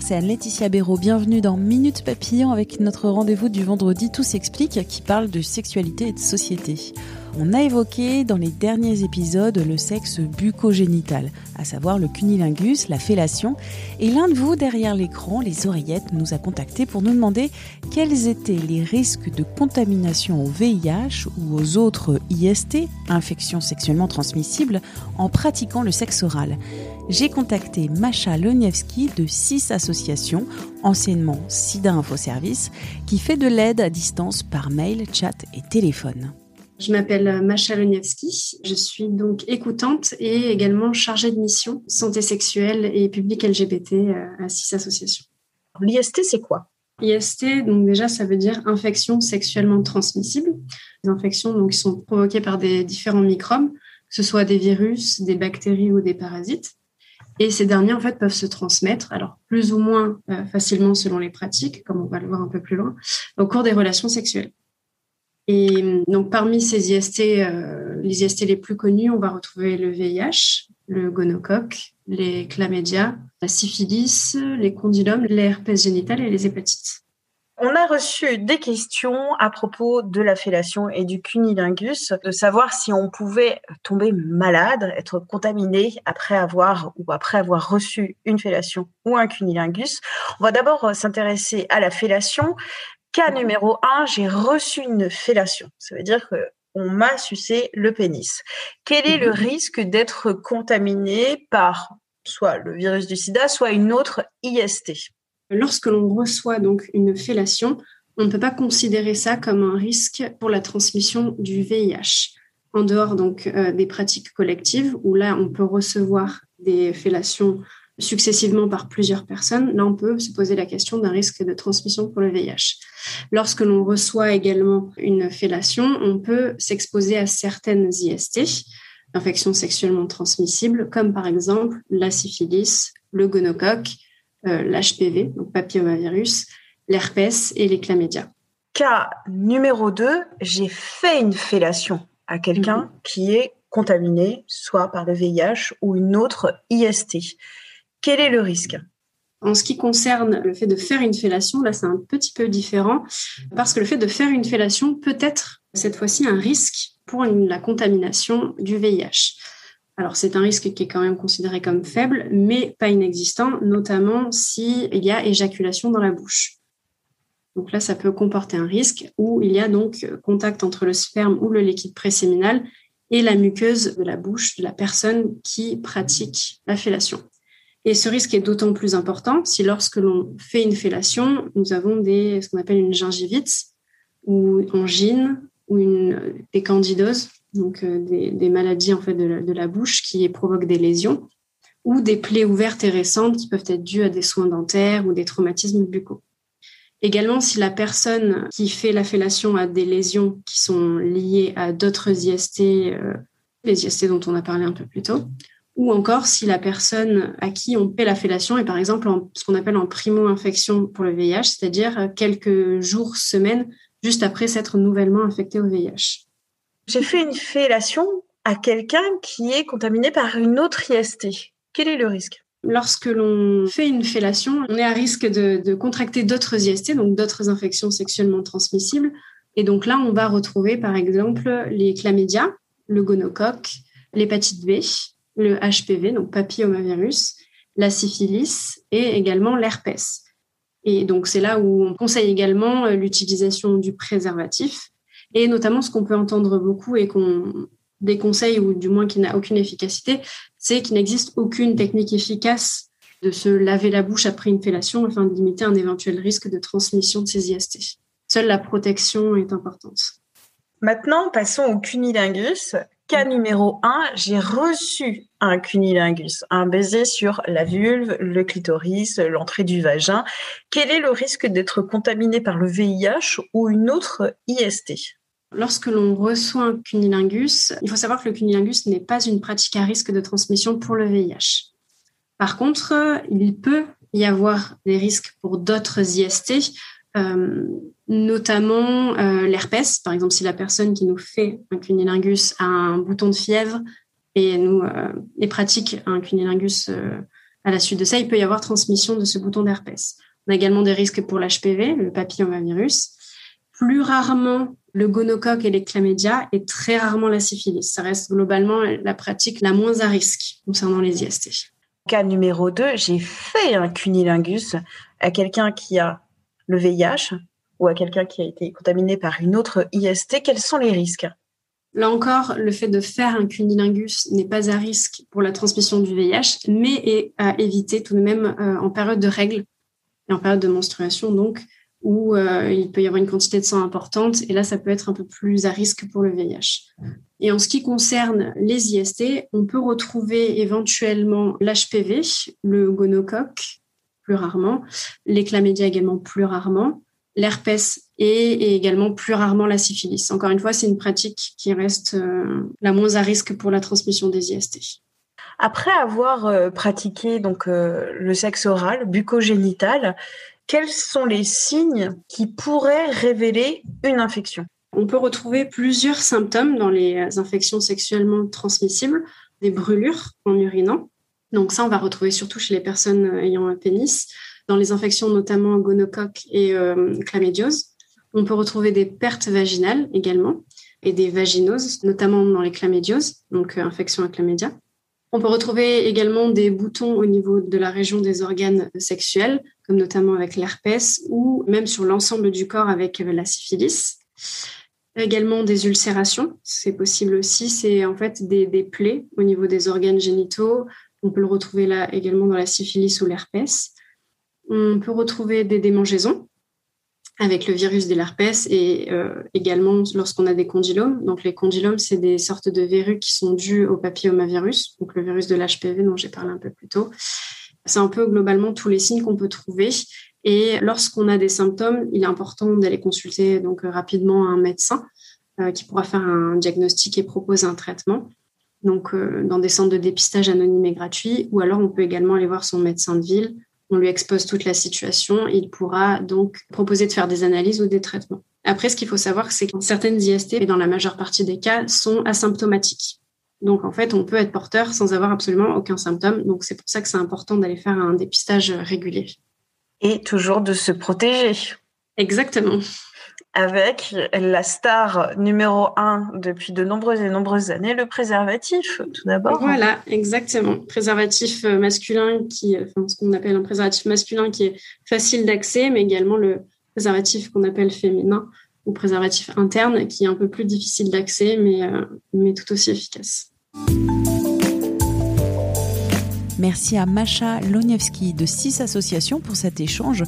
C'est Anne-Laetitia Béraud. Bienvenue dans Minute Papillon avec notre rendez-vous du vendredi Tout s'explique qui parle de sexualité et de société. On a évoqué dans les derniers épisodes le sexe bucogénital, à savoir le cunilingus, la fellation, et l'un de vous derrière l'écran, les oreillettes, nous a contacté pour nous demander quels étaient les risques de contamination au VIH ou aux autres IST, infections sexuellement transmissibles, en pratiquant le sexe oral. J'ai contacté Macha Loniewski de six associations, anciennement SIDA Info Service, qui fait de l'aide à distance par mail, chat et téléphone. Je m'appelle Macha Loniewski. Je suis donc écoutante et également chargée de mission santé sexuelle et public LGBT euh, à six associations. L'IST, c'est quoi? IST, donc déjà, ça veut dire infection sexuellement transmissible. Les infections donc, qui sont provoquées par des différents microbes, que ce soit des virus, des bactéries ou des parasites. Et ces derniers, en fait, peuvent se transmettre, alors plus ou moins euh, facilement selon les pratiques, comme on va le voir un peu plus loin, au cours des relations sexuelles. Et donc, parmi ces IST, euh, les IST les plus connus, on va retrouver le VIH, le gonocoque, les chlamydia, la syphilis, les condylomes, les herpès génital et les hépatites. On a reçu des questions à propos de la fellation et du cunilingus, de savoir si on pouvait tomber malade, être contaminé après avoir ou après avoir reçu une fellation ou un cunilingus. On va d'abord s'intéresser à la fellation. Cas numéro un, j'ai reçu une fellation. Ça veut dire que on m'a sucé le pénis. Quel est le mhm. risque d'être contaminé par soit le virus du sida, soit une autre IST Lorsque l'on reçoit donc une fellation, on ne peut pas considérer ça comme un risque pour la transmission du VIH. En dehors donc euh, des pratiques collectives, où là on peut recevoir des fellations successivement par plusieurs personnes, là on peut se poser la question d'un risque de transmission pour le VIH. Lorsque l'on reçoit également une fellation, on peut s'exposer à certaines IST, infections sexuellement transmissibles, comme par exemple la syphilis, le gonocoque, l'HPV, donc papillomavirus, l'herpès et les chlamydia. Cas numéro 2, j'ai fait une fellation à quelqu'un mhm. qui est contaminé soit par le VIH ou une autre IST. Quel est le risque? En ce qui concerne le fait de faire une fellation, là c'est un petit peu différent parce que le fait de faire une fellation peut être cette fois-ci un risque pour la contamination du VIH. Alors c'est un risque qui est quand même considéré comme faible, mais pas inexistant, notamment s'il y a éjaculation dans la bouche. Donc là, ça peut comporter un risque où il y a donc contact entre le sperme ou le liquide préséminal et la muqueuse de la bouche de la personne qui pratique la fellation. Et ce risque est d'autant plus important si lorsque l'on fait une fellation, nous avons des, ce qu'on appelle une gingivite ou angine ou une, des candidoses, donc euh, des, maladies en fait de la, bouche qui provoquent des lésions ou des plaies ouvertes et récentes qui peuvent être dues à des soins dentaires ou des traumatismes buccaux. Également, si la personne qui fait la fellation a des lésions qui sont liées à d'autres IST, euh, les IST dont on a parlé un peu plus tôt, ou encore si la personne à qui on fait la fellation est par exemple ce qu'on appelle en primo-infection pour le VIH, c'est-à-dire quelques jours, semaines juste après s'être nouvellement infecté au VIH. J'ai fait une fellation à quelqu'un qui est contaminé par une autre IST. Quel est le risque? Lorsque l'on fait une fellation, on est à risque de, contracter d'autres IST, donc d'autres infections sexuellement transmissibles. Et donc là, on va retrouver par exemple les chlamydia, le gonocoque, l'hépatite B, le HPV, donc papillomavirus, la syphilis et également l'herpès. Et donc, c'est là où on conseille également l'utilisation du préservatif et notamment ce qu'on peut entendre beaucoup et qu'on déconseille ou du moins qui n'a aucune efficacité, c'est qu'il n'existe aucune technique efficace de se laver la bouche après une fellation afin de limiter un éventuel risque de transmission de ces IST. Seule la protection est importante. Maintenant, passons au cunilingus. Cas numéro 1, j'ai reçu un cunilingus, un baiser sur la vulve, le clitoris, l'entrée du vagin. Quel est le risque d'être contaminé par le VIH ou une autre IST Lorsque l'on reçoit un cunilingus, il faut savoir que le cunilingus n'est pas une pratique à risque de transmission pour le VIH. Par contre, il peut y avoir des risques pour d'autres IST, euh, notamment euh, l'herpès. Par exemple, si la personne qui nous fait un cunilingus a un bouton de fièvre et nous euh, et pratique un cunilingus à la suite de ça, il peut y avoir transmission de ce bouton d'herpès. On a également des risques pour l'HPV, le papillomavirus. Plus rarement le gonocoque et les chlamydia et très rarement la syphilis. Ça reste globalement la pratique la moins à risque concernant les IST. Cas numéro 2, j'ai fait un cunilingus à quelqu'un qui a le VIH ou à quelqu'un qui a été contaminé par une autre IST, quels sont les risques? Là encore, le fait de faire un cunilingus n'est pas à risque pour la transmission du VIH, mais est à éviter tout de même euh, en période de règles et en période de menstruation, donc, où euh, il peut y avoir une quantité de sang importante, et là, ça peut être un peu plus à risque pour le VIH. Et en ce qui concerne les IST, on peut retrouver éventuellement l'HPV, le gonocoque, plus rarement, les chlamydia également plus rarement, l'herpès et, également plus rarement la syphilis. Encore une fois, c'est une pratique qui reste euh, la moins à risque pour la transmission des IST. Après avoir euh, pratiqué donc le sexe oral, bucogénital, quels sont les signes qui pourraient révéler une infection? On peut retrouver plusieurs symptômes dans les infections sexuellement transmissibles, des brûlures en urinant, donc ça, on va retrouver surtout chez les personnes euh, ayant un pénis, dans les infections notamment gonocoque et euh. On peut retrouver des pertes vaginales également et des vaginoses, notamment dans les chlamydioses, donc euh, infection à chlamydia. On peut retrouver également des boutons au niveau de la région des organes sexuels, comme notamment avec l'herpès ou même sur l'ensemble du corps avec la syphilis. Également des ulcérations, c'est possible aussi. C'est en fait des, des, plaies au niveau des organes génitaux, on peut le retrouver là également dans la syphilis ou l'herpès. On peut retrouver des démangeaisons avec le virus de l'herpès et euh, également lorsqu'on a des condylomes. Donc les condylomes, c'est des sortes de verrues qui sont dues au papillomavirus, donc le virus de l'HPV dont j'ai parlé un peu plus tôt. C'est un peu globalement tous les signes qu'on peut trouver. Et lorsqu'on a des symptômes, il est important d'aller consulter donc rapidement un médecin euh, qui pourra faire un diagnostic et proposer un traitement donc euh, dans des centres de dépistage anonymes et gratuits, ou alors on peut également aller voir son médecin de ville. On lui expose toute la situation il pourra donc proposer de faire des analyses ou des traitements. Après, ce qu'il faut savoir, c'est que certaines IST, et dans la majeure partie des cas, sont asymptomatiques. Donc, en fait, on peut être porteur sans avoir absolument aucun symptôme. Donc, c'est pour ça que c'est important d'aller faire un dépistage régulier. Et toujours de se protéger. Exactement avec la star numéro un depuis de nombreuses et nombreuses années, le préservatif, tout d'abord. Voilà, exactement. Préservatif euh, masculin, qui, enfin, ce qu'on appelle un préservatif masculin qui est facile d'accès, mais également le préservatif qu'on appelle féminin ou préservatif interne, qui est un peu plus difficile d'accès, mais, euh, mais tout aussi efficace. Merci à Masha Loniewski de six associations pour cet échange.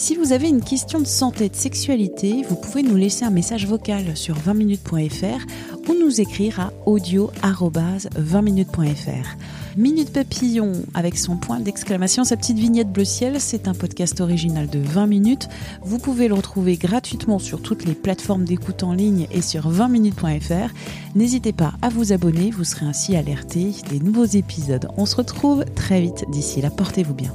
Si vous avez une question de santé, de sexualité, vous pouvez nous laisser un message vocal sur 20minutes.fr ou nous écrire à audio-20minutes.fr. Minute Papillon avec son point d'exclamation, sa petite vignette bleu ciel, c'est un podcast original de 20 minutes. Vous pouvez le retrouver gratuitement sur toutes les plateformes d'écoute en ligne et sur 20minutes.fr. N'hésitez pas à vous abonner, vous serez ainsi alerté des nouveaux épisodes. On se retrouve très vite d'ici là, portez-vous bien.